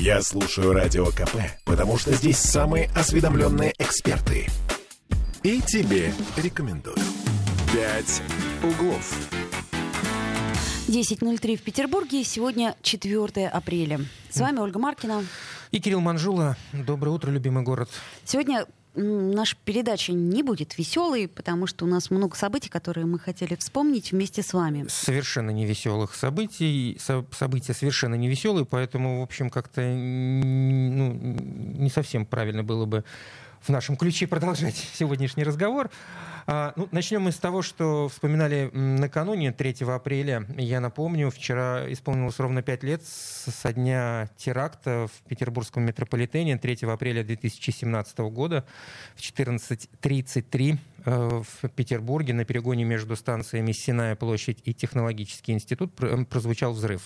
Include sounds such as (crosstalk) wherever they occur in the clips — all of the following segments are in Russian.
Я слушаю Радио КП, потому что здесь самые осведомленные эксперты. И тебе рекомендую. «Пять углов». 10.03 в Петербурге. Сегодня 4 апреля. С вами Ольга Маркина. И Кирилл Манжула. Доброе утро, любимый город. Сегодня наша передача не будет веселой, потому что у нас много событий, которые мы хотели вспомнить вместе с вами. Совершенно невеселых событий. Со- события совершенно невеселые, поэтому, в общем, как-то ну, не совсем правильно было бы в нашем ключе продолжать (laughs) сегодняшний разговор. А, ну, начнем мы с того, что вспоминали накануне, 3 апреля. Я напомню, вчера исполнилось ровно 5 лет со дня теракта в петербургском метрополитене 3 апреля 2017 года в 14.33 э, в Петербурге на перегоне между станциями Синая площадь и Технологический институт прозвучал взрыв.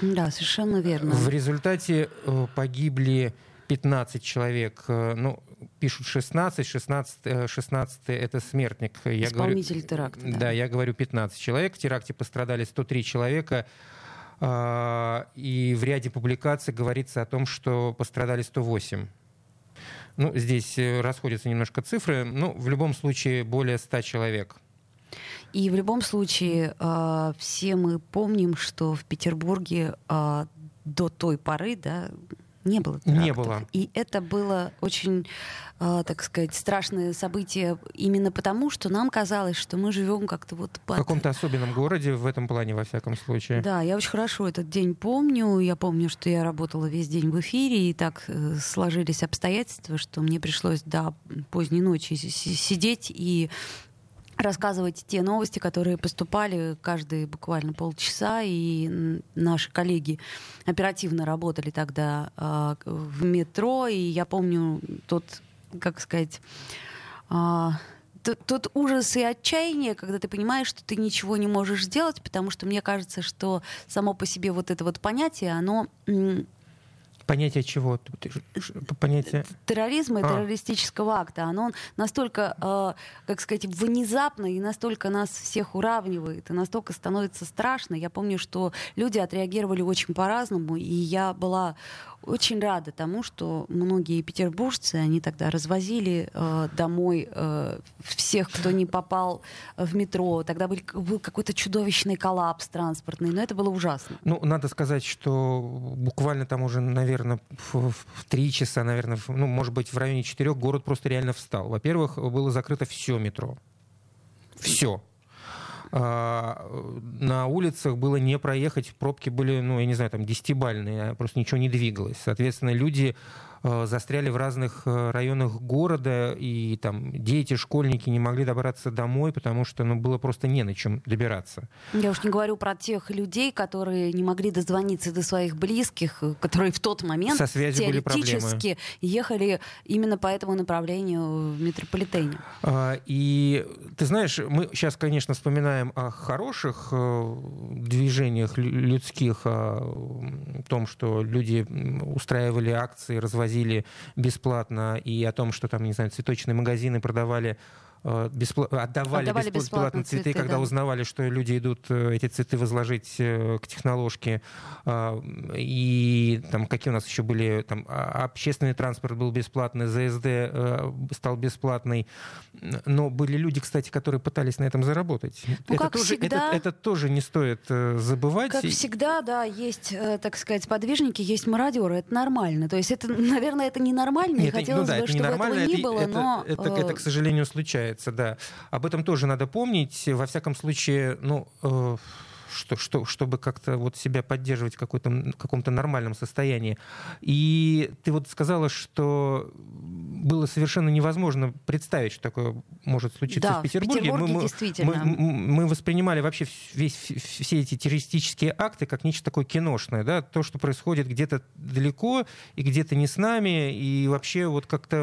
Да, совершенно верно. В результате э, погибли 15 человек, э, ну, пишут 16, 16, 16 это смертник. Я Исполнитель говорю, теракта. Да. да, я говорю 15 человек. В теракте пострадали 103 человека. А, и в ряде публикаций говорится о том, что пострадали 108. Ну, здесь э, расходятся немножко цифры. Ну, в любом случае, более 100 человек. И в любом случае, э, все мы помним, что в Петербурге э, до той поры, да, не было терактов. Не было. И это было очень, э, так сказать, страшное событие именно потому, что нам казалось, что мы живем как-то вот под... В каком-то особенном городе в этом плане, во всяком случае. Да, я очень хорошо этот день помню. Я помню, что я работала весь день в эфире, и так э, сложились обстоятельства, что мне пришлось до поздней ночи сидеть и рассказывать те новости, которые поступали каждые буквально полчаса, и наши коллеги оперативно работали тогда э, в метро, и я помню тот, как сказать, э, тот, тот ужас и отчаяние, когда ты понимаешь, что ты ничего не можешь сделать, потому что мне кажется, что само по себе вот это вот понятие, оно Понятие чего? Понятие... Терроризма и а. террористического акта. Оно настолько, э, как сказать, внезапно и настолько нас всех уравнивает, и настолько становится страшно. Я помню, что люди отреагировали очень по-разному, и я была очень рада тому, что многие петербуржцы, они тогда развозили э, домой э, всех, кто не попал в метро. Тогда был, был какой-то чудовищный коллапс транспортный, но это было ужасно. Ну, надо сказать, что буквально там уже, наверное, в, три часа, наверное, в, ну, может быть, в районе четырех город просто реально встал. Во-первых, было закрыто все метро. Все. А, на улицах было не проехать, пробки были, ну, я не знаю, там, десятибальные, а просто ничего не двигалось. Соответственно, люди Э, застряли в разных э, районах города, и там дети, школьники не могли добраться домой, потому что ну, было просто не на чем добираться. Я уж не говорю про тех людей, которые не могли дозвониться до своих близких, э, которые в тот момент Со связью теоретически ехали именно по этому направлению в метрополитене. А, и ты знаешь, мы сейчас, конечно, вспоминаем о хороших движениях людских, о том, что люди устраивали акции, развозили возили бесплатно, и о том, что там, не знаю, цветочные магазины продавали беспла- отдавали, отдавали бесплатно, бесплатно цветы, цветы когда да. узнавали, что люди идут э, эти цветы возложить э, к техноложке. И там какие у нас еще были, там а, общественный транспорт был бесплатный, ЗСД стал бесплатный. Но были люди, кстати, которые пытались на этом заработать. Ну, это, тоже, всегда, это, это тоже не стоит забывать. Как всегда, да, есть, так сказать, подвижники, есть мародеры. Это нормально. То есть это, (laughs) наверное, это ненормально. Нет, Хотелось ну, да, бы, это чтобы этого не это, было, это, но... Это, это, это, к сожалению, случается получается, да. Об этом тоже надо помнить. Во всяком случае, ну, э, что, что, чтобы как-то вот себя поддерживать в каком-то нормальном состоянии. И ты вот сказала, что было совершенно невозможно представить, что такое может случиться да, в Петербурге. В Петербурге мы, действительно. Мы, мы воспринимали вообще весь, все эти террористические акты как нечто такое киношное, да, то, что происходит где-то далеко и где-то не с нами, и вообще вот как-то,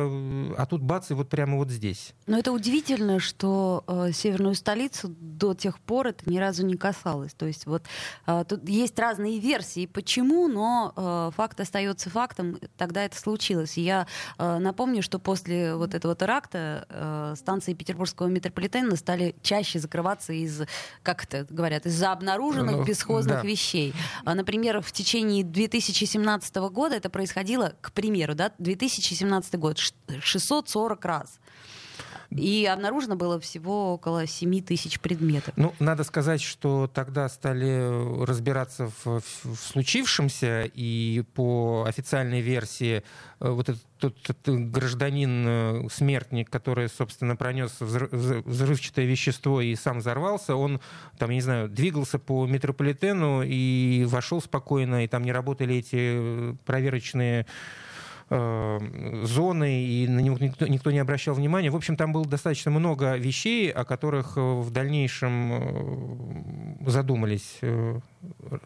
а тут бац, и вот прямо вот здесь. Но это удивительно, что э, северную столицу до тех пор это ни разу не касалось. Случалось. То есть вот э, тут есть разные версии, почему, но э, факт остается фактом. Тогда это случилось. И я э, напомню, что после вот этого теракта станции петербургского метрополитена стали чаще закрываться из, как это говорят, из-за обнаруженных ну, бесхозных да. вещей. А, например, в течение 2017 года это происходило, к примеру, да, 2017 год, 640 раз. И обнаружено было всего около 7 тысяч предметов. Ну, надо сказать, что тогда стали разбираться в, в случившемся, и по официальной версии э, вот этот тот, тот гражданин, э, смертник, который, собственно, пронес взрывчатое вещество и сам взорвался, он, там, я не знаю, двигался по метрополитену и вошел спокойно, и там не работали эти э, проверочные Э, зоны, и на него никто, никто не обращал внимания. В общем, там было достаточно много вещей, о которых э, в дальнейшем э, задумались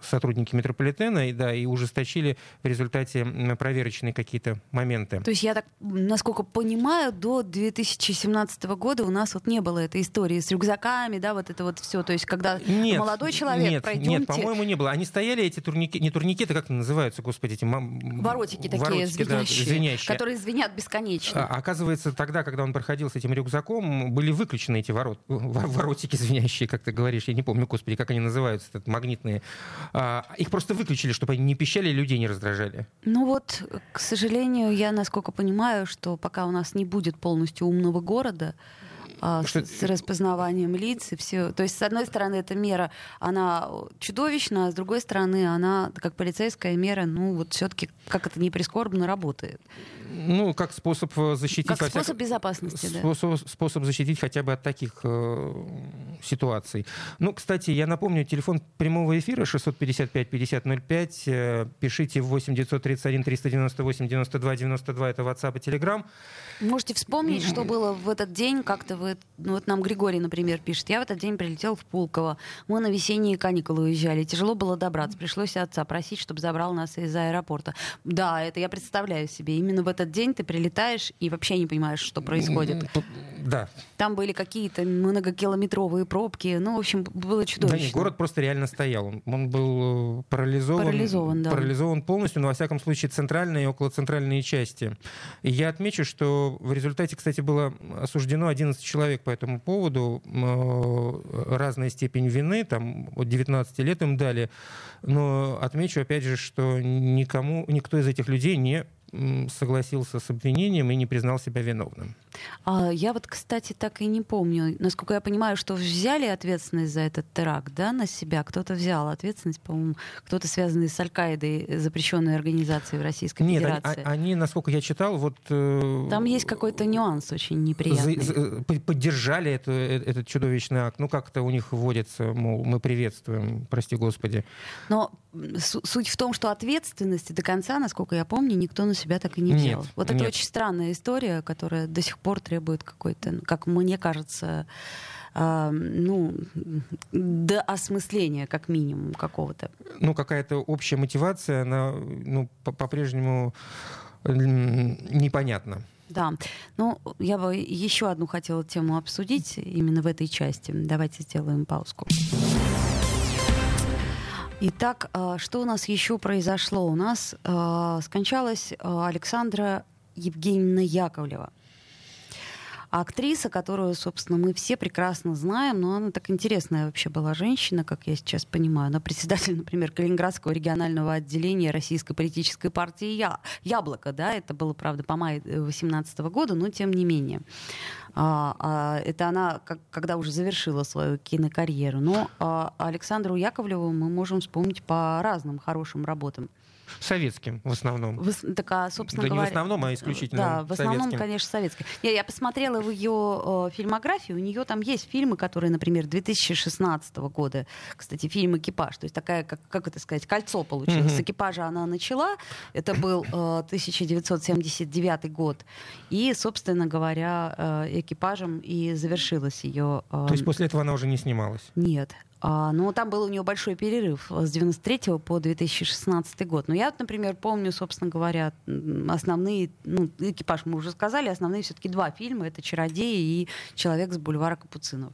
сотрудники метрополитена и, да, и ужесточили в результате проверочные какие-то моменты. То есть я так, насколько понимаю, до 2017 года у нас вот не было этой истории с рюкзаками, да, вот это вот все. То есть когда нет, молодой человек, нет, пройдемте... Нет, по-моему, не было. Они стояли, эти турники, не турникеты, как называются, господи, эти... Воротики такие воротики, звенящие, да, звенящие, которые звенят бесконечно. А, оказывается, тогда, когда он проходил с этим рюкзаком, были выключены эти ворот, воротики звенящие, как ты говоришь, я не помню, господи, как они называются, этот магнитные. А, их просто выключили, чтобы они не пищали людей не раздражали. Ну вот, к сожалению, я, насколько понимаю, что пока у нас не будет полностью умного города, а, что... с, с распознаванием лиц и все. То есть, с одной стороны, эта мера, она чудовищна, а с другой стороны, она, как полицейская мера, ну, вот все-таки, как это не прискорбно, работает. Ну, как способ э, защитить... Как способ всяк... безопасности, способ, да. Способ защитить хотя бы от таких э, ситуаций. Ну, кстати, я напомню, телефон прямого эфира 655-5005. Э, пишите в 8 931 398 92 92. Это WhatsApp и Telegram. Можете вспомнить, что было в этот день, как-то вы... Ну, вот нам Григорий, например, пишет. Я в этот день прилетел в Пулково. Мы на весенние каникулы уезжали. Тяжело было добраться. Пришлось отца просить, чтобы забрал нас из аэропорта. Да, это я представляю себе. Именно в этот день ты прилетаешь и вообще не понимаешь, что происходит. Да. Там были какие-то многокилометровые пробки. Ну, в общем, было чудовищно. Да нет, город просто реально стоял. Он, он был парализован. Парализован, да. Парализован полностью, но, во всяком случае, центральные и околоцентральные части. И я отмечу, что в результате, кстати, было осуждено 11 человек по этому поводу. Э, разная степень вины, там от 19 лет им дали. Но отмечу, опять же, что никому, никто из этих людей не согласился с обвинением и не признал себя виновным. А, я вот, кстати, так и не помню. Насколько я понимаю, что взяли ответственность за этот теракт да, на себя. Кто-то взял ответственность, по-моему, кто-то связанный с Аль-Каидой, запрещенной организацией в Российской Нет, Федерации. Нет, они, насколько я читал, вот... Э, Там есть какой-то нюанс очень неприятный. За, за, поддержали это, э, этот чудовищный акт. Ну, как-то у них вводится, мол, мы приветствуем, прости господи. Но суть в том, что ответственности до конца, насколько я помню, никто на себя так и не взял. Нет, вот это нет. очень странная история, которая до сих пор требует какой-то, как мне кажется, э, ну, до осмысления, как минимум, какого-то. Ну, какая-то общая мотивация, она ну, по-прежнему непонятна. Да. Ну, я бы еще одну хотела тему обсудить именно в этой части. Давайте сделаем паузку. Итак, а, что у нас еще произошло? У нас э, скончалась э, Александра Евгеньевна Яковлева. Актриса, которую, собственно, мы все прекрасно знаем, но она так интересная вообще была женщина, как я сейчас понимаю. Она председатель, (laughs) например, Калининградского регионального отделения Российской политической партии Я... «Яблоко». Да? Это было, правда, по мае 2018 года, но тем не менее. А, а, это она, как, когда уже завершила свою кинокарьеру. Но а, Александру Яковлеву мы можем вспомнить по разным хорошим работам. Советским в основном. В, так, а, собственно да говоря, не в основном, а исключительно Да, в основном, советским. конечно, советским. Я, я посмотрела в ее э, фильмографию, у нее там есть фильмы, которые, например, 2016 года, кстати, фильм «Экипаж», то есть такая, как, как это сказать, кольцо получилось. Mm-hmm. С «Экипажа» она начала, это был э, 1979 год, и, собственно говоря, э, «Экипажем» и завершилась ее... Э, то есть после этого она уже не снималась? Нет. А, но там был у него большой перерыв с 93 по 2016 год. Но я, например, помню, собственно говоря, основные, ну, экипаж мы уже сказали, основные все-таки два фильма. Это «Чародеи» и «Человек с бульвара Капуцинов».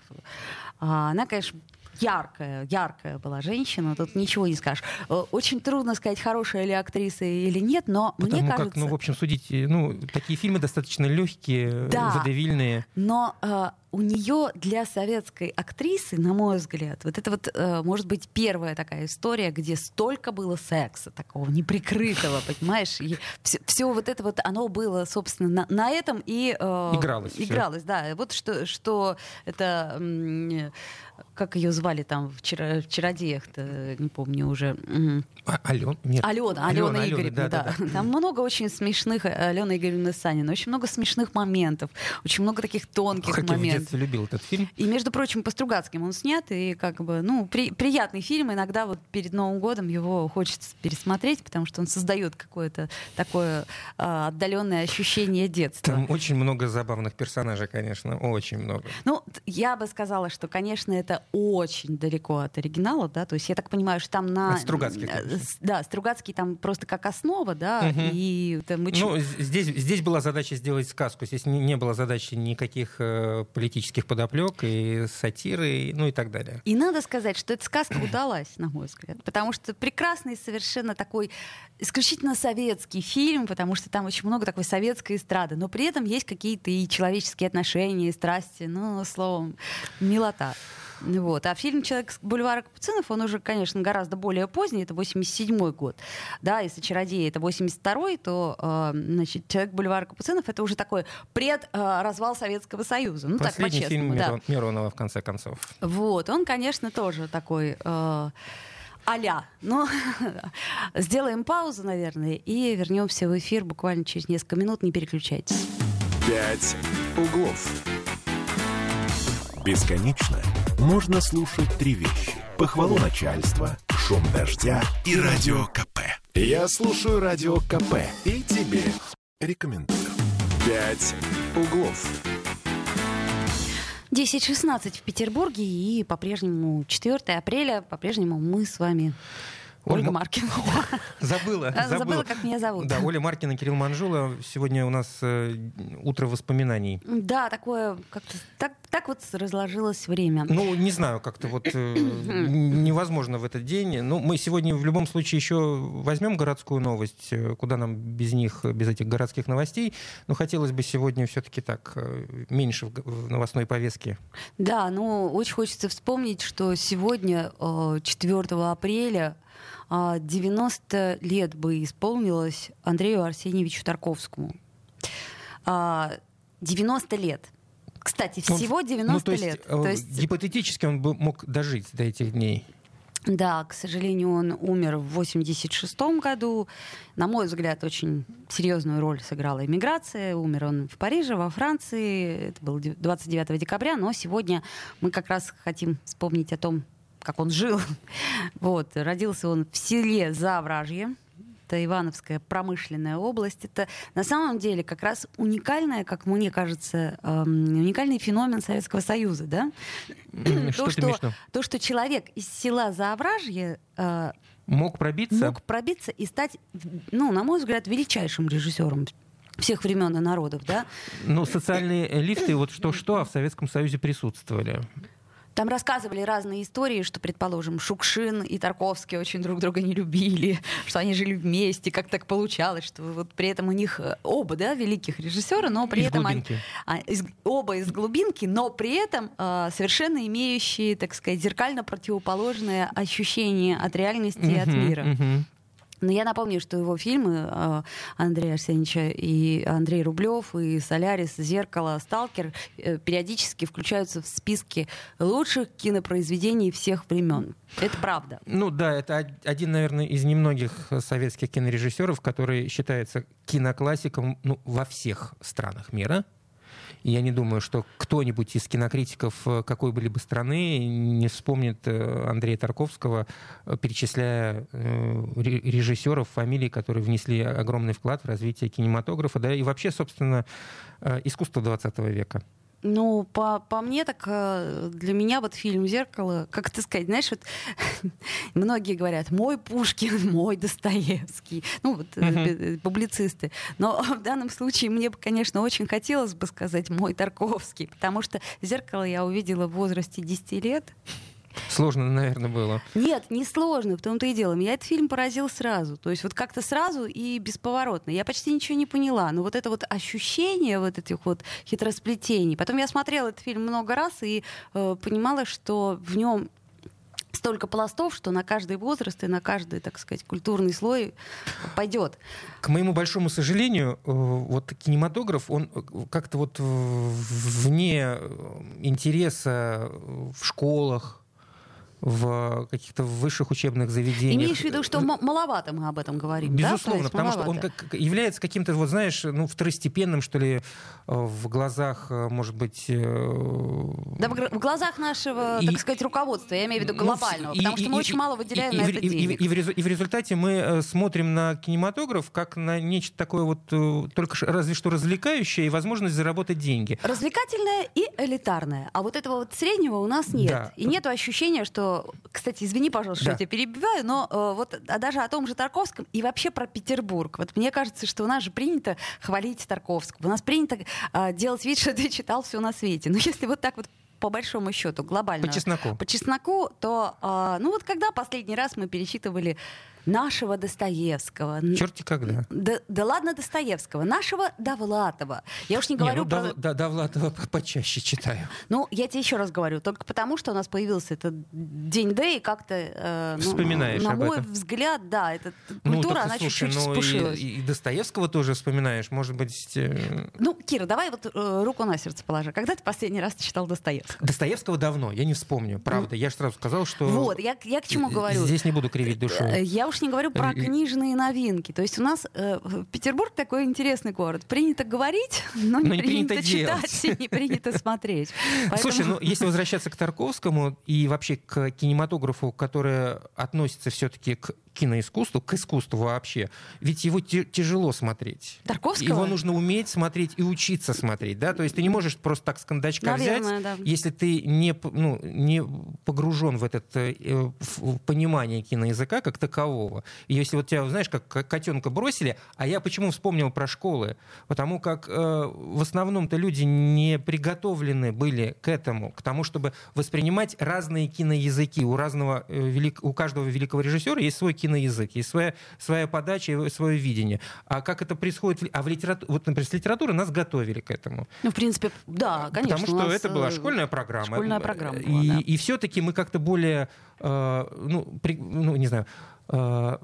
А, она, конечно, яркая, яркая была женщина, тут ничего не скажешь. Э, очень трудно сказать, хорошая ли актриса или нет, но Потому мне как, кажется... ну, в общем, судить, ну, такие фильмы достаточно легкие, Да. водевильные. Но э, у нее для советской актрисы, на мой взгляд, вот это вот, э, может быть, первая такая история, где столько было секса такого неприкрытого, (laughs) понимаешь? И все, вот это вот, оно было, собственно, на, на этом и... э, Игралось. Игралось, да. Вот что, что это... как ее звали там в, чаро- в «Чародеях»-то, не помню уже. А, Ален? Нет. Алена, Алена, Алена Алена, Игоревна, да. да-да-да. (laughs) Там много очень смешных, Алена Игоревна Санина, очень много смешных моментов, очень много таких тонких Как я в моментов. Детстве любил этот фильм. И, между прочим, по Стругацким он снят, и как бы, ну, при- приятный фильм. Иногда вот перед Новым годом его хочется пересмотреть, потому что он создает какое-то такое а, отдаленное ощущение детства. Там очень много забавных персонажей, конечно, очень много. Ну, я бы сказала, что, конечно, это очень далеко от оригинала, да, то есть я так понимаю, что там на... От Стругацких, э, Да, Стругацкий там просто как основа, да, Мгм. и там. Ну, здесь, здесь была задача сделать сказку. Здесь не, не было задачи никаких э, политических подоплек и сатиры, ну и так далее. И надо сказать, что эта сказка (clears throat) удалась, на мой взгляд, потому что прекрасный совершенно такой исключительно советский фильм, потому что там очень много такой советской эстрады, но при этом есть какие-то и человеческие отношения, и страсти, ну, словом, милота. Вот. А фильм «Человек с бульвара Капуцинов», он уже, конечно, гораздо более поздний, это 87 год. Да, если «Чародеи» — это 82 то, э, значит, «Человек бульвара Капуцинов» — это уже такой пред-развал Советского Союза. Ну, так, Последний фильм по-честному, да. Мирон- Миронова, в конце концов. Вот, он, конечно, тоже такой э, а-ля. Но (laughs) сделаем паузу, наверное, и вернемся в эфир буквально через несколько минут. Не переключайтесь. «Пять углов». Бесконечно можно слушать три вещи. Похвалу начальства, шум дождя и радио КП. Я слушаю радио КП и тебе рекомендую. «Пять углов». 10.16 в Петербурге и по-прежнему 4 апреля, по-прежнему мы с вами Ольга Ольга- Маркина. (laughs) Забыла, А, (laughs) забыла. Забыла, как меня зовут. Да, Оля Маркина, Кирилл Манжула. Сегодня у нас э, утро воспоминаний. Да, такое как-то так, так вот разложилось время. Ну, не знаю, как-то вот э, невозможно в этот день. Ну, мы сегодня в любом случае еще возьмем городскую новость, э, куда нам без них, без этих городских новостей. Но хотелось бы сегодня все-таки так э, меньше в новостной повестке. Да, ну очень хочется вспомнить, что сегодня, э, 4 апреля, э, 90 лет бы исполнилось Андрею Арсеньевичу Тарковскому. А, 90 лет. Кстати, Он- всего 90 ну, то есть, лет. э, То есть, гипотетически он бы мог дожить до этих дней. да, к сожалению, он умер в 86 году. На мой взгляд, очень серьезную роль сыграла иммиграция. Умер он в Париже, во Франции. Это было 29 декабря. Но сегодня мы как раз хотим вспомнить о том, как он жил. (laughs) Вот. Родился он в селе Завражье. Это Ивановская промышленная область. Это на самом деле как раз уникальная, как мне кажется, эм, уникальный феномен Советского Союза, да? Что то, что, то, что человек из села Заовражье э, Мог пробиться? мог пробиться и стать, ну, на мой взгляд, величайшим режиссером всех времен и народов, да? Ну, социальные лифты, вот что-что, а в Советском Союзе присутствовали. Там рассказывали разные истории, что, предположим, Шукшин и Тарковский очень друг друга не любили, (laughs) что они жили вместе, как так получалось, что вот при этом у них э, оба, да, великих режиссера, но при Из этом они, а, из- оба из глубинки, но при этом э, совершенно имеющие, так сказать, зеркально противоположное ощущение от реальности и от мира. Но я напомню, что его фильмы э, Андрея Арсеньевича и Андрей Рублев, и «Солярис», «Зеркало», «Сталкер» э, периодически включаются в списки лучших кинопроизведений всех времен. Это правда. Ну да, это од- один, наверное, из немногих советских кинорежиссеров, который считается киноклассиком ну, во всех странах мира. Я не думаю, что кто-нибудь из кинокритиков э, какой бы либо страны не вспомнит э, Андрея Тарковского, э, перечисляя ре- режиссеров, фамилий, которые внесли огромный вклад в развитие кинематографа, да, и вообще, собственно, искусство 20 века. Ну, по, по мне, так э, для меня вот фильм «Зеркало», как это сказать, знаешь, вот (laughs) многие говорят, мой Пушкин, (laughs) мой Достоевский, ну вот э, публицисты. Но (laughs) в данном случае мне бы, конечно, очень хотелось бы сказать мой Тарковский, потому что «Зеркало» я увидела в возрасте 10 лет. Сложно, наверное, было. Нет, не сложно, в том-то и дело. Меня этот фильм поразил сразу. То есть вот как-то сразу и бесповоротно. Я почти ничего не поняла, но вот это вот ощущение вот этих вот хитросплетений. Потом я смотрела этот фильм много раз и э, понимала, что в нем столько пластов, что на каждый возраст и на каждый, так сказать, культурный слой пойдет. К моему большому сожалению, э, вот кинематограф, он э, как-то вот вне интереса в школах, в каких-то высших учебных заведениях. Имеешь в виду, что маловато мы об этом говорим, Безусловно, да? потому маловато. что он как, является каким-то, вот знаешь, ну, второстепенным, что ли, э, в глазах, э, может быть... Э, да, в глазах нашего, и, так сказать, руководства, я имею в виду ну, глобального, ну, потому и, что мы и, очень мало выделяем и, на и, это и, денег. И, и, в, и в результате мы смотрим на кинематограф как на нечто такое вот только разве что развлекающее и возможность заработать деньги. Развлекательное и элитарное. А вот этого вот среднего у нас нет. Да. И нет ощущения, что кстати, извини, пожалуйста, да. что я тебя перебиваю, но э, вот а даже о том же Тарковском и вообще про Петербург. Вот мне кажется, что у нас же принято хвалить Тарковского. У нас принято э, делать вид, (laughs) что ты читал все на свете. Но если вот так вот по большому счету глобально по чесноку, по чесноку то э, ну вот когда последний раз мы перечитывали нашего Достоевского. Черти когда. Да, да ладно Достоевского, нашего Довлатова. Я уж не говорю не, ну, про... Да, Довлатова почаще читаю. Ну, я тебе еще раз говорю, только потому, что у нас появился этот день Д, и как-то... Э, ну, Вспоминаешь На мой этом. взгляд, да, эта ну, культура, ну, она чуть-чуть ну, спушилась. И, и Достоевского тоже вспоминаешь, может быть... Э... Ну, Кира, давай вот э, руку на сердце положи. Когда ты последний раз читал Достоевского? Достоевского давно, я не вспомню, правда. Mm. Я же сразу сказал, что... Вот, я, я к чему говорю. Здесь не буду кривить душу. Э, я уж не говорю про книжные новинки. То есть у нас э, Петербург такой интересный город. Принято говорить, (laughs) но не, но не принято, принято читать и не принято смотреть. (laughs) Поэтому... Слушай, ну если возвращаться к Тарковскому и вообще к кинематографу, который относится все-таки к киноискусству, к искусству вообще, ведь его тяжело смотреть. Тарковского? Его нужно уметь смотреть и учиться смотреть, да, то есть ты не можешь просто так с кондачка Наверное, взять, да. если ты не, ну, не погружен в это э, в понимание киноязыка как такового. И если вот тебя, знаешь, как котенка бросили, а я почему вспомнил про школы? Потому как э, в основном-то люди не приготовлены были к этому, к тому, чтобы воспринимать разные киноязыки. У разного, э, велик, у каждого великого режиссера есть свой киноязык, есть своя, своя подача, свое видение. А как это происходит? А в литературе, вот, например, с литературой нас готовили к этому. Ну, в принципе, да, конечно. Потому что это была э, школьная программа. Школьная программа была, и, да. и все-таки мы как-то более, э, ну, при, ну, не знаю, э,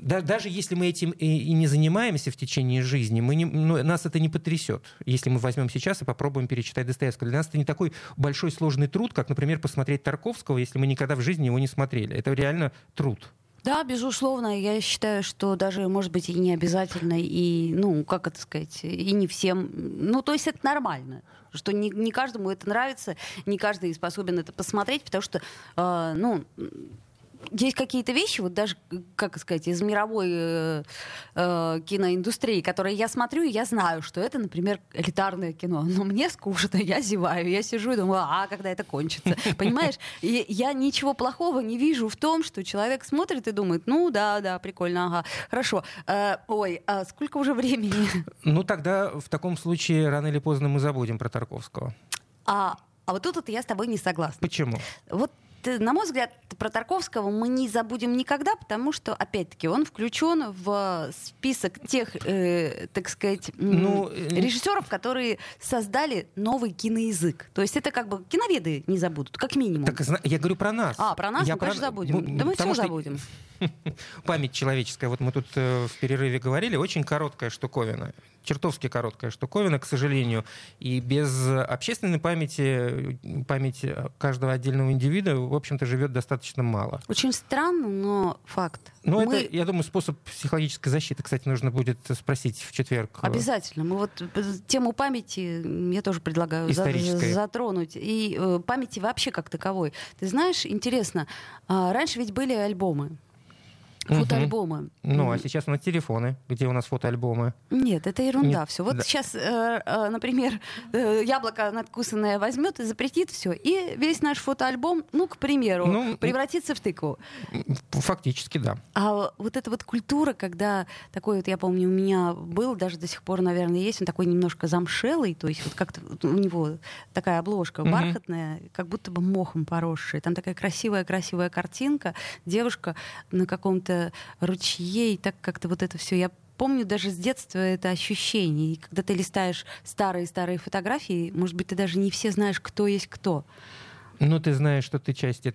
да, даже если мы этим и, и не занимаемся в течение жизни, мы не, ну, нас это не потрясет. Если мы возьмем сейчас и попробуем перечитать Достоевского. Для нас это не такой большой сложный труд, как, например, посмотреть Тарковского, если мы никогда в жизни его не смотрели. Это реально труд. Да, безусловно, я считаю, что даже, может быть, и не обязательно, и, ну, как это сказать, и не всем, ну, то есть это нормально, что не, не каждому это нравится, не каждый способен это посмотреть, потому что, э, ну, есть какие-то вещи, вот даже, как сказать, из мировой э, э, киноиндустрии, которые я смотрю, и я знаю, что это, например, элитарное кино. Но мне скучно, я зеваю, я сижу и думаю, а когда это кончится? (laughs) Понимаешь? И я ничего плохого не вижу в том, что человек смотрит и думает, ну да, да, прикольно, ага, хорошо. Э, ой, а сколько уже времени? Ну тогда в таком случае рано или поздно мы забудем про Тарковского. А, а вот тут вот я с тобой не согласна. Почему? Вот на мой взгляд, про Тарковского мы не забудем никогда, потому что, опять-таки, он включен в список тех, э, так сказать, ну, э, режиссеров, которые создали новый киноязык. То есть это как бы киноведы не забудут, как минимум. Так я говорю про нас. А, про нас я мы, про... конечно, забудем. Да мы все что... забудем. (laughs) Память человеческая. Вот мы тут э, в перерыве говорили, очень короткая штуковина чертовски короткая штуковина, к сожалению. И без общественной памяти, памяти каждого отдельного индивида, в общем-то, живет достаточно мало. Очень странно, но факт. Ну, Мы... это, я думаю, способ психологической защиты, кстати, нужно будет спросить в четверг. Обязательно. Мы вот тему памяти я тоже предлагаю затронуть. И э, памяти вообще как таковой. Ты знаешь, интересно, а, раньше ведь были альбомы. Фотоальбомы. Ну, а сейчас у нас телефоны, где у нас фотоальбомы. Нет, это ерунда Нет, все. Вот да. сейчас, э, э, например, э, яблоко надкусанное возьмет и запретит все, и весь наш фотоальбом, ну, к примеру, Ну, превратится в тыкву. Фактически, да. А вот эта вот культура, когда такой вот, я помню, у меня был, даже до сих пор, наверное, есть, он такой немножко замшелый, то есть вот как-то у него такая обложка Мгм. бархатная, как будто бы мохом поросшая. Там такая красивая-красивая картинка, девушка на каком-то ручье, и так как-то вот это все. Я помню даже с детства это ощущение. И когда ты листаешь старые-старые фотографии, может быть, ты даже не все знаешь, кто есть кто. Ну, ты знаешь, что ты часть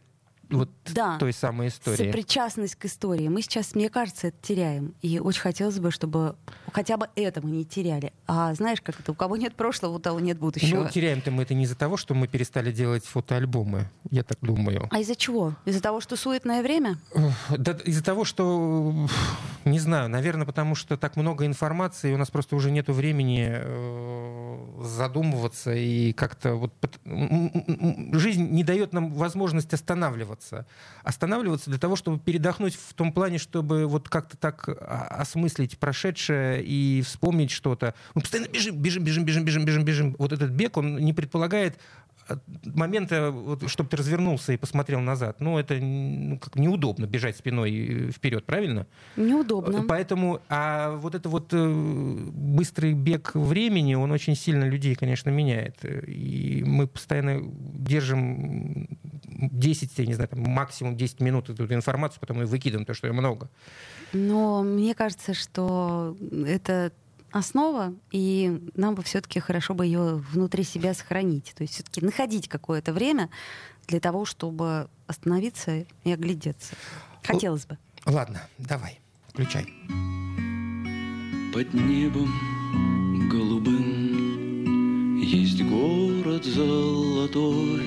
вот Да. той самой истории. Сопричастность к истории. Мы сейчас, мне кажется, это теряем. И очень хотелось бы, чтобы хотя бы это мы не теряли. А знаешь, как это? У кого нет прошлого, у того нет будущего. Ну, теряем-то мы это не из-за того, что мы перестали делать фотоальбомы, я так думаю. А из-за чего? Из-за того, что суетное время? Да, из-за того, что, не знаю, наверное, потому что так много информации, и у нас просто уже нет времени э, задумываться и как-то вот... Жизнь не дает нам возможность останавливаться. Останавливаться для того, чтобы передохнуть в том плане, чтобы вот как-то так а, осмыслить прошедшее и вспомнить что-то. Мы постоянно бежим, бежим, бежим, бежим, бежим, бежим, бежим. Вот этот бег, он не предполагает момента, вот, чтобы ты развернулся и посмотрел назад. Ну, это ну, как неудобно бежать спиной вперед, правильно? Неудобно. Поэтому, а вот это вот э, быстрый бег времени, он очень сильно людей, конечно, меняет. И мы постоянно держим 10, я не знаю, там, максимум 10 минут эту информацию, потом и выкидываем то, что ее много. Но мне кажется, что это основа, и нам бы все-таки хорошо бы ее внутри себя сохранить. То есть все-таки находить какое-то время для того, чтобы остановиться и оглядеться. Хотелось бы. Ладно, давай, включай. Под небом голубым Есть город золотой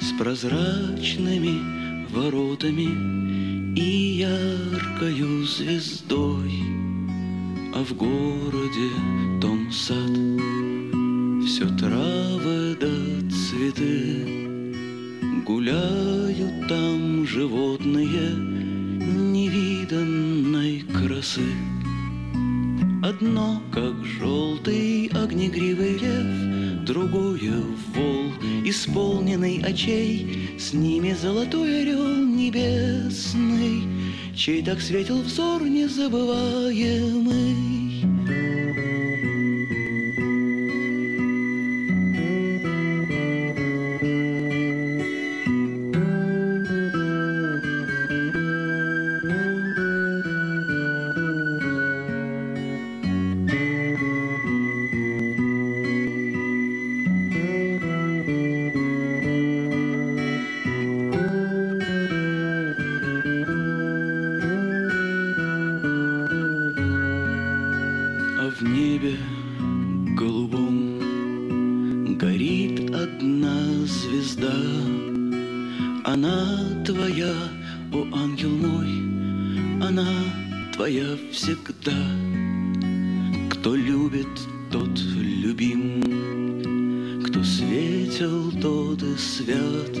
С прозрачными воротами И яркою звездой А в городе том сад. Все травы да цветы. Гуляют там животные Невиданной красы. Одно, как желтый огнегривый лев, Другое — вол, исполненный очей, С ними золотой орел небесный, Чей так светил взор незабываемый. Всегда. Кто любит, тот любим, кто светил, тот и свят.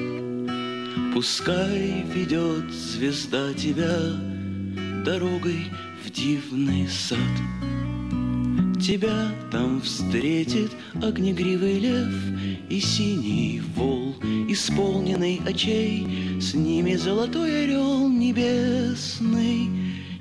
Пускай ведет звезда тебя дорогой в дивный сад. Тебя там встретит огнегривый лев И синий вол, исполненный очей С ними золотой орел небесный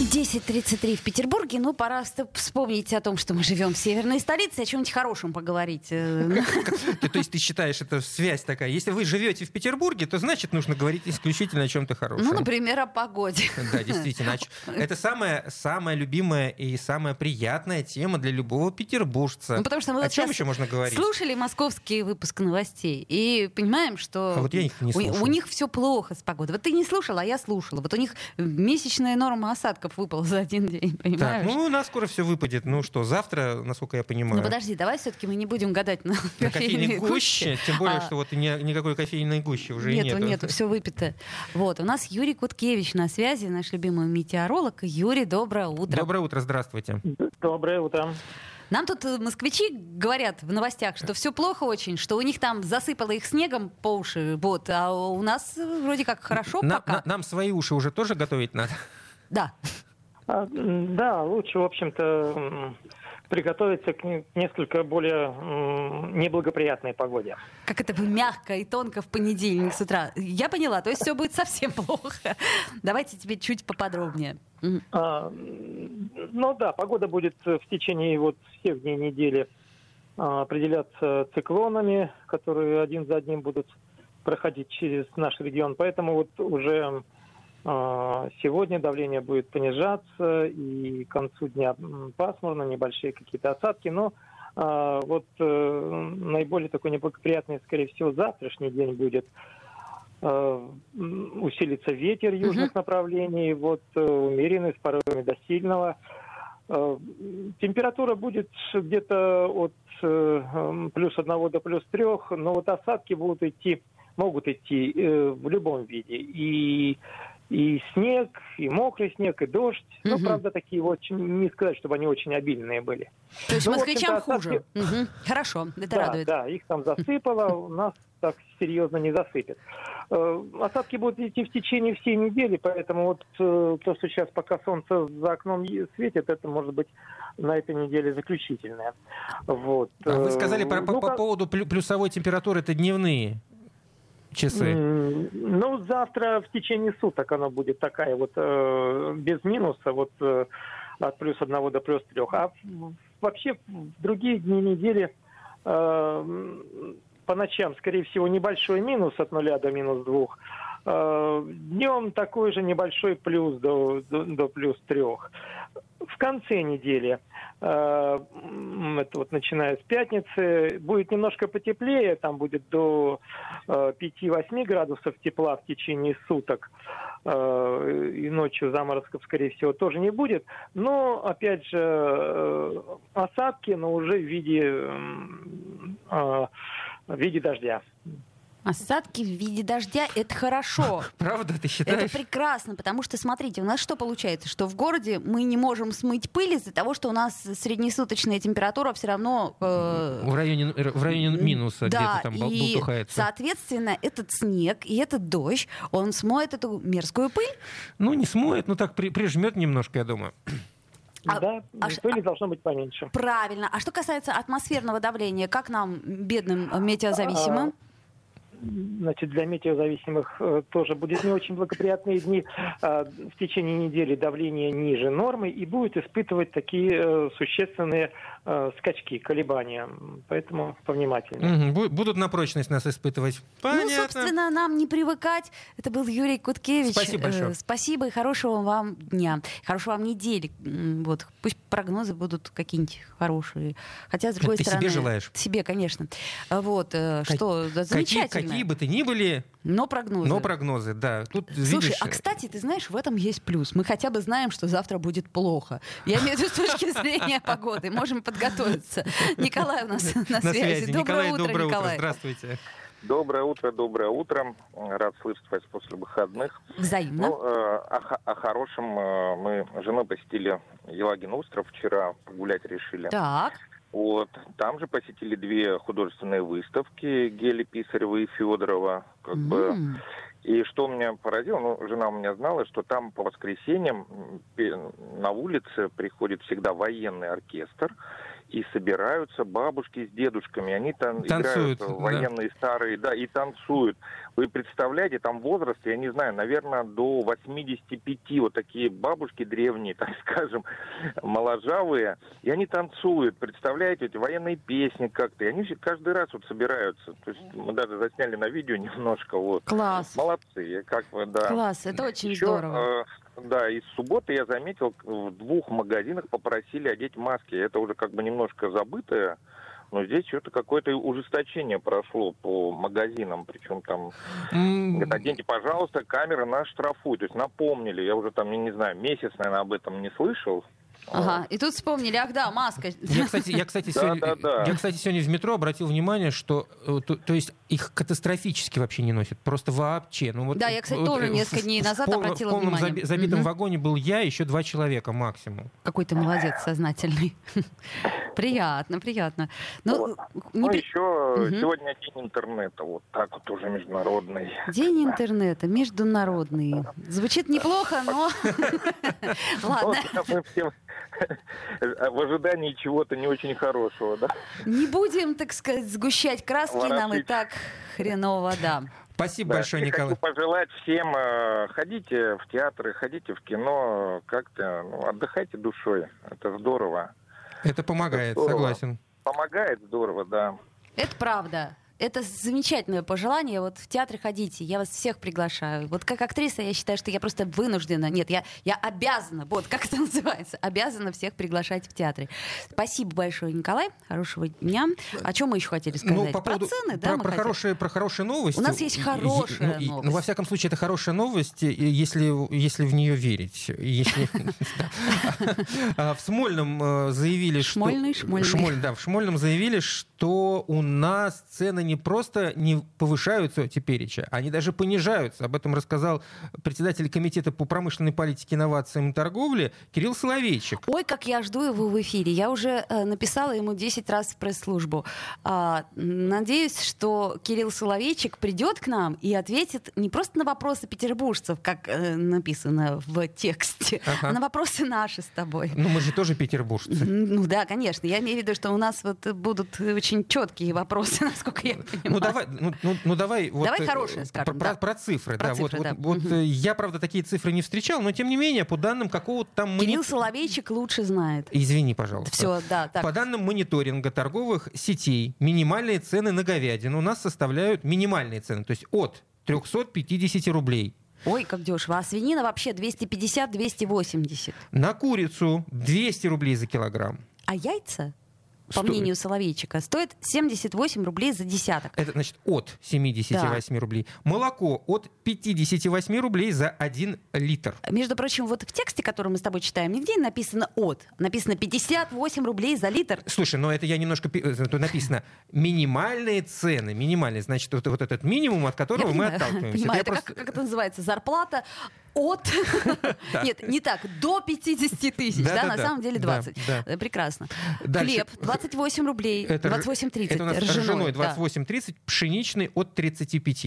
10.33 в Петербурге. Ну, пора вспомнить о том, что мы живем в северной столице, о чем-нибудь хорошем поговорить. Э, То есть ты считаешь, это связь такая? Если вы живете в Петербурге, то значит нужно говорить исключительно о чем-то хорошем. Ну, например, о погоде. Да, действительно. Это самая, самая любимая и самая приятная тема для любого петербуржца. Ну, потому что мы О чем еще можно говорить? Слушали московский выпуск новостей и понимаем, что А вот я их не у, у них все плохо с погодой. Вот ты не слушала, а я слушала. Вот у них месячная норма осадков осадков выпало за один день, понимаешь? Так, ну, у нас скоро все выпадет. Ну что, завтра, насколько я понимаю... Ну, подожди, давай все-таки мы не будем гадать на, на кофейной гуще. Тем более, а... что вот ни, никакой кофейной гущи уже нету. Нету, нету, все выпито. Вот, у нас Юрий Куткевич на связи, наш любимый метеоролог. Юрий, доброе утро. Доброе утро, здравствуйте. Доброе утро. Нам тут э, москвичи говорят в новостях, что все плохо очень, что у них там засыпало их снегом по уши, вот, а у нас э, вроде как хорошо на, пока. На, нам свои уши уже тоже готовить надо? Да. А, да, лучше, в общем-то, приготовиться к несколько более неблагоприятной погоде. Как это вы мягко и тонко в понедельник с утра. Я поняла, то есть все будет совсем (laughs) плохо. Давайте тебе чуть поподробнее. А, ну да, погода будет в течение вот всех дней недели а, определяться циклонами, которые один за одним будут проходить через наш регион. Поэтому вот уже сегодня давление будет понижаться, и к концу дня пасмурно, небольшие какие-то осадки, но а, вот э, наиболее такой неблагоприятный, скорее всего, завтрашний день будет. А, усилится ветер южных uh-huh. направлений, вот э, умеренный, с порывами до сильного. Температура будет где-то от э, плюс одного до плюс трех, но вот осадки будут идти, могут идти в любом виде. И и снег, и мокрый снег, и дождь. Угу. Ну, правда, такие очень, не сказать, чтобы они очень обильные были. То есть ну, москвичам хуже? Угу. Хорошо, это да, радует. Да, их там засыпало, у нас так серьезно не засыпет. Э, осадки будут идти в течение всей недели, поэтому вот э, то, что сейчас пока солнце за окном светит, это может быть на этой неделе заключительное. Вот. А вы сказали по, ну, по, по поводу плюсовой температуры, это дневные? Часы? Ну, завтра в течение суток оно будет такая вот э, без минуса, вот э, от плюс одного до плюс трех. А вообще в другие дни недели э, по ночам, скорее всего, небольшой минус от нуля до минус двух. Э, днем такой же небольшой плюс до, до, до плюс трех. В конце недели это вот начиная с пятницы, будет немножко потеплее, там будет до 5-8 э, градусов тепла в течение суток, э, и ночью заморозков, скорее всего, тоже не будет, но, опять же, осадки, но уже в виде, в виде дождя. Осадки в виде дождя — это хорошо. (laughs) Правда, ты считаешь? Это прекрасно, потому что, смотрите, у нас что получается? Что в городе мы не можем смыть пыль из-за того, что у нас среднесуточная температура все равно... Э... В, районе, в районе минуса да, где-то там и, болтухается. соответственно, этот снег и этот дождь, он смоет эту мерзкую пыль? Ну, не смоет, но так при, прижмет немножко, я думаю. А, да, а, пыли а, должно быть поменьше. Правильно. А что касается атмосферного давления, как нам, бедным метеозависимым? А, значит, для метеозависимых э, тоже будет не очень благоприятные дни. А, в течение недели давление ниже нормы и будет испытывать такие э, существенные скачки, колебания. Поэтому повнимательнее. Угу. Будут на прочность нас испытывать. Ну, Понятно. Ну, собственно, нам не привыкать. Это был Юрий Куткевич. Спасибо большое. Спасибо и хорошего вам дня. Хорошего вам недели. Вот. Пусть прогнозы будут какие-нибудь хорошие. Хотя, с другой Ты стороны... себе желаешь? Себе, конечно. Вот. Как, что, замечательно какие бы то ни были. Но прогнозы. Но прогнозы, да. Тут, Слушай, видишь... а кстати, ты знаешь, в этом есть плюс. Мы хотя бы знаем, что завтра будет плохо. Я имею в виду с точки (laughs) зрения погоды. Можем подготовиться. (laughs) Николай у нас на, связи. Доброе утро, Николай. Здравствуйте. Доброе утро, доброе утро. Рад слышать вас после выходных. Взаимно. Ну, э, о, о хорошем э, мы с женой посетили Елагин остров вчера, погулять решили. Так. Вот. Там же посетили две художественные выставки Гели Писарева и Федорова. Как mm. бы. И что меня поразило, ну, жена у меня знала, что там по воскресеньям на улице приходит всегда военный оркестр, и собираются бабушки с дедушками, они там танцуют, играют военные да. старые, да, и танцуют. Вы представляете, там возраст, я не знаю, наверное, до 85 вот такие бабушки древние, (laughs) так скажем, моложавые, и они танцуют, представляете, эти военные песни как-то, и они каждый раз вот собираются. То есть мы даже засняли на видео (laughs) немножко, вот. Класс. Молодцы, как вы, да. Класс, это очень Еще, здорово. Э, да, из субботы я заметил, в двух магазинах попросили одеть маски. Это уже как бы немножко забытое Но здесь что-то какое-то ужесточение прошло по магазинам, причем там mm. говорят, оденьте, пожалуйста, камеры нас штрафуют. То есть напомнили, я уже там, я не знаю, месяц, наверное, об этом не слышал. Ага, и тут вспомнили, ах да, маска. Я, кстати, я, кстати, (laughs) сегодня, да, да, да. я, кстати, сегодня в метро обратил внимание, что э, то, то есть их катастрофически вообще не носят, просто вообще. Ну, вот, да, я, кстати, вот, тоже несколько дней назад в, обратила в полном внимание. забитом угу. вагоне был я, еще два человека максимум. Какой ты молодец сознательный. (laughs) приятно, приятно. Ну, вот. не... ну еще угу. сегодня день интернета, вот так вот уже международный. День интернета, международный. Звучит неплохо, но... (laughs) Ладно в ожидании чего-то не очень хорошего, да? Не будем, так сказать, сгущать краски, нам и так хреново, да. Спасибо да, большое, Николай. Хочу пожелать всем, э, ходите в театры, ходите в кино, как-то ну, отдыхайте душой. Это здорово. Это помогает, Это здорово. согласен. Помогает здорово, да. Это правда. Это замечательное пожелание. Вот в театры ходите, я вас всех приглашаю. Вот как актриса я считаю, что я просто вынуждена, нет, я, я обязана, вот как это (laughs) называется, обязана всех приглашать в театре. Спасибо большое, Николай. Хорошего дня. О чем мы еще хотели сказать? Ну, по поводу, про цены, да? Про, про, хорошие, про хорошие новости. У нас есть хорошая ну, новость. Ну, во всяком случае, это хорошая новость, если, если в нее верить. Если, (laughs) (laughs) а, в Смольном э, заявили, что... Шмольный, Шмольный. Да, в Шмольном заявили, что у нас цены не не просто не повышаются теперь, они даже понижаются. Об этом рассказал председатель комитета по промышленной политике, инновациям и торговле Кирилл Соловейчик. Ой, как я жду его в эфире. Я уже э, написала ему 10 раз в пресс-службу. А, надеюсь, что Кирилл Соловейчик придет к нам и ответит не просто на вопросы петербуржцев, как э, написано в тексте, ага. а на вопросы наши с тобой. Ну, мы же тоже петербуржцы. Ну да, конечно. Я имею в виду, что у нас вот будут очень четкие вопросы, (laughs) насколько я ну давай, ну, ну, ну давай, вот, давай хорошее скажем, про, да. про цифры, про да, цифры, вот, да. вот, вот я правда такие цифры не встречал, но тем не менее по данным какого-то там Кирилл мони... Соловейчик лучше знает. Извини, пожалуйста. Все, да. Так. По данным мониторинга торговых сетей минимальные цены на говядину у нас составляют минимальные цены, то есть от 350 рублей. Ой, как дешево. А свинина вообще 250-280. На курицу 200 рублей за килограмм. А яйца? По Что? мнению Соловейчика, стоит 78 рублей за десяток. Это значит от 78 да. рублей. Молоко от 58 рублей за 1 литр. Между прочим, вот в тексте, который мы с тобой читаем, нигде не написано от. Написано 58 рублей за литр. Слушай, но это я немножко... Э, тут написано минимальные цены. Минимальные. Значит, вот, вот этот минимум, от которого я мы понимаю, отталкиваемся. Понимаю, это, это просто... как, как это называется? Зарплата от... (laughs) Нет, не так, до 50 тысяч, да, на самом деле 20. Э, прекрасно. Хлеб 28 рублей, 28-30. Это у нас ржаной 28-30, пшеничный от 35.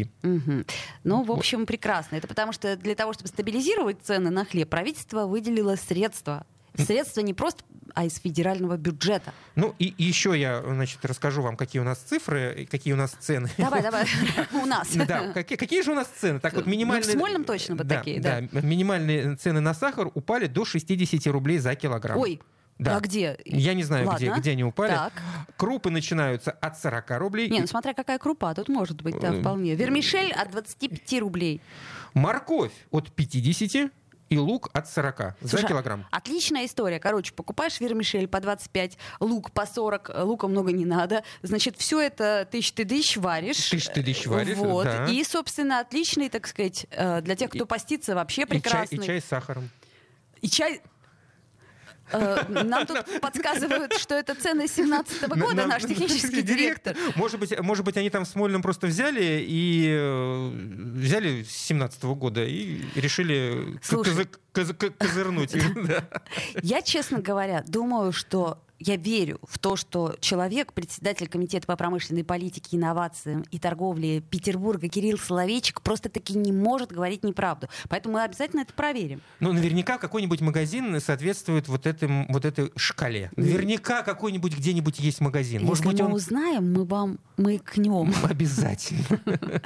Ну, в общем, прекрасно. Это потому что для того, чтобы стабилизировать цены на хлеб, правительство выделило средства Средства не просто, а из федерального бюджета. Ну и еще я, значит, расскажу вам, какие у нас цифры, какие у нас цены. Давай, давай, (laughs) у нас. Да, какие, какие же у нас цены? Так вот, минимальные... Ну, в Смольном точно вот такие, да. Да, минимальные цены на сахар упали до 60 рублей за килограмм. Ой, да. А где? Я не знаю, где, где они упали. Так. Крупы начинаются от 40 рублей. Не, ну смотря какая крупа, тут может быть, да, вполне. Вермишель от 25 рублей. Морковь от 50 и лук от 40 Слушай, за килограмм. Отличная история. Короче, покупаешь вермишель по 25, лук по 40, лука много не надо. Значит, все это тысяч ты дыщ варишь. Тысяч ты дыщ варишь, вот. да. И, собственно, отличный, так сказать, э, для тех, кто постится, вообще прекрасный. И чай, и чай с сахаром. И чай нам тут (laughs) подсказывают, что это цены 17 -го года, наш (laughs) технический директор. Может быть, может быть, они там с Смольным просто взяли и э, взяли с 17 -го года и решили козырнуть. (laughs) Я, честно говоря, думаю, что я верю в то, что человек, председатель Комитета по промышленной политике, инновациям и торговле Петербурга Кирилл Соловейчик просто-таки не может говорить неправду. Поэтому мы обязательно это проверим. Ну, наверняка какой-нибудь магазин соответствует вот, этим, вот этой шкале. Наверняка какой-нибудь где-нибудь есть магазин. Может Если быть, мы он... узнаем, мы вам мы к нему. (laughs) Обязательно. (laughs)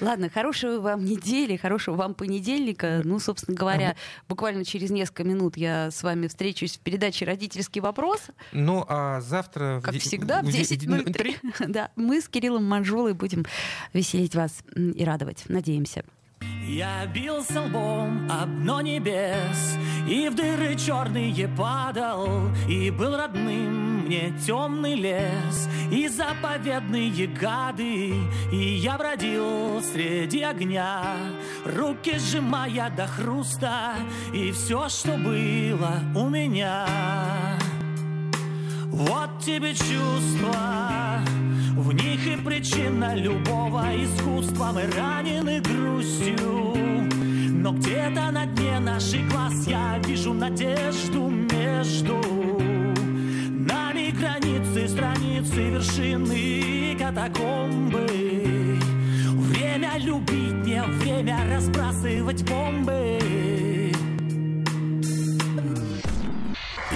Ладно, хорошего вам недели, хорошего вам понедельника. Ну, собственно говоря, буквально через несколько минут я с вами встречусь в передаче «Родительский вопрос». Ну, а завтра... Как в всегда, в 10.03. (laughs) Да, мы с Кириллом Манжулой будем веселить вас и радовать. Надеемся. Я бился лбом об дно небес И в дыры черные падал И был родным мне темный лес И заповедные гады И я бродил среди огня Руки сжимая до хруста И все, что было у меня Вот тебе чувства. В них и причина любого искусства. Мы ранены грустью. Но где-то на дне наших глаз Я вижу надежду между Нами границы, страницы, вершины катакомбы. Время любить не время разбрасывать бомбы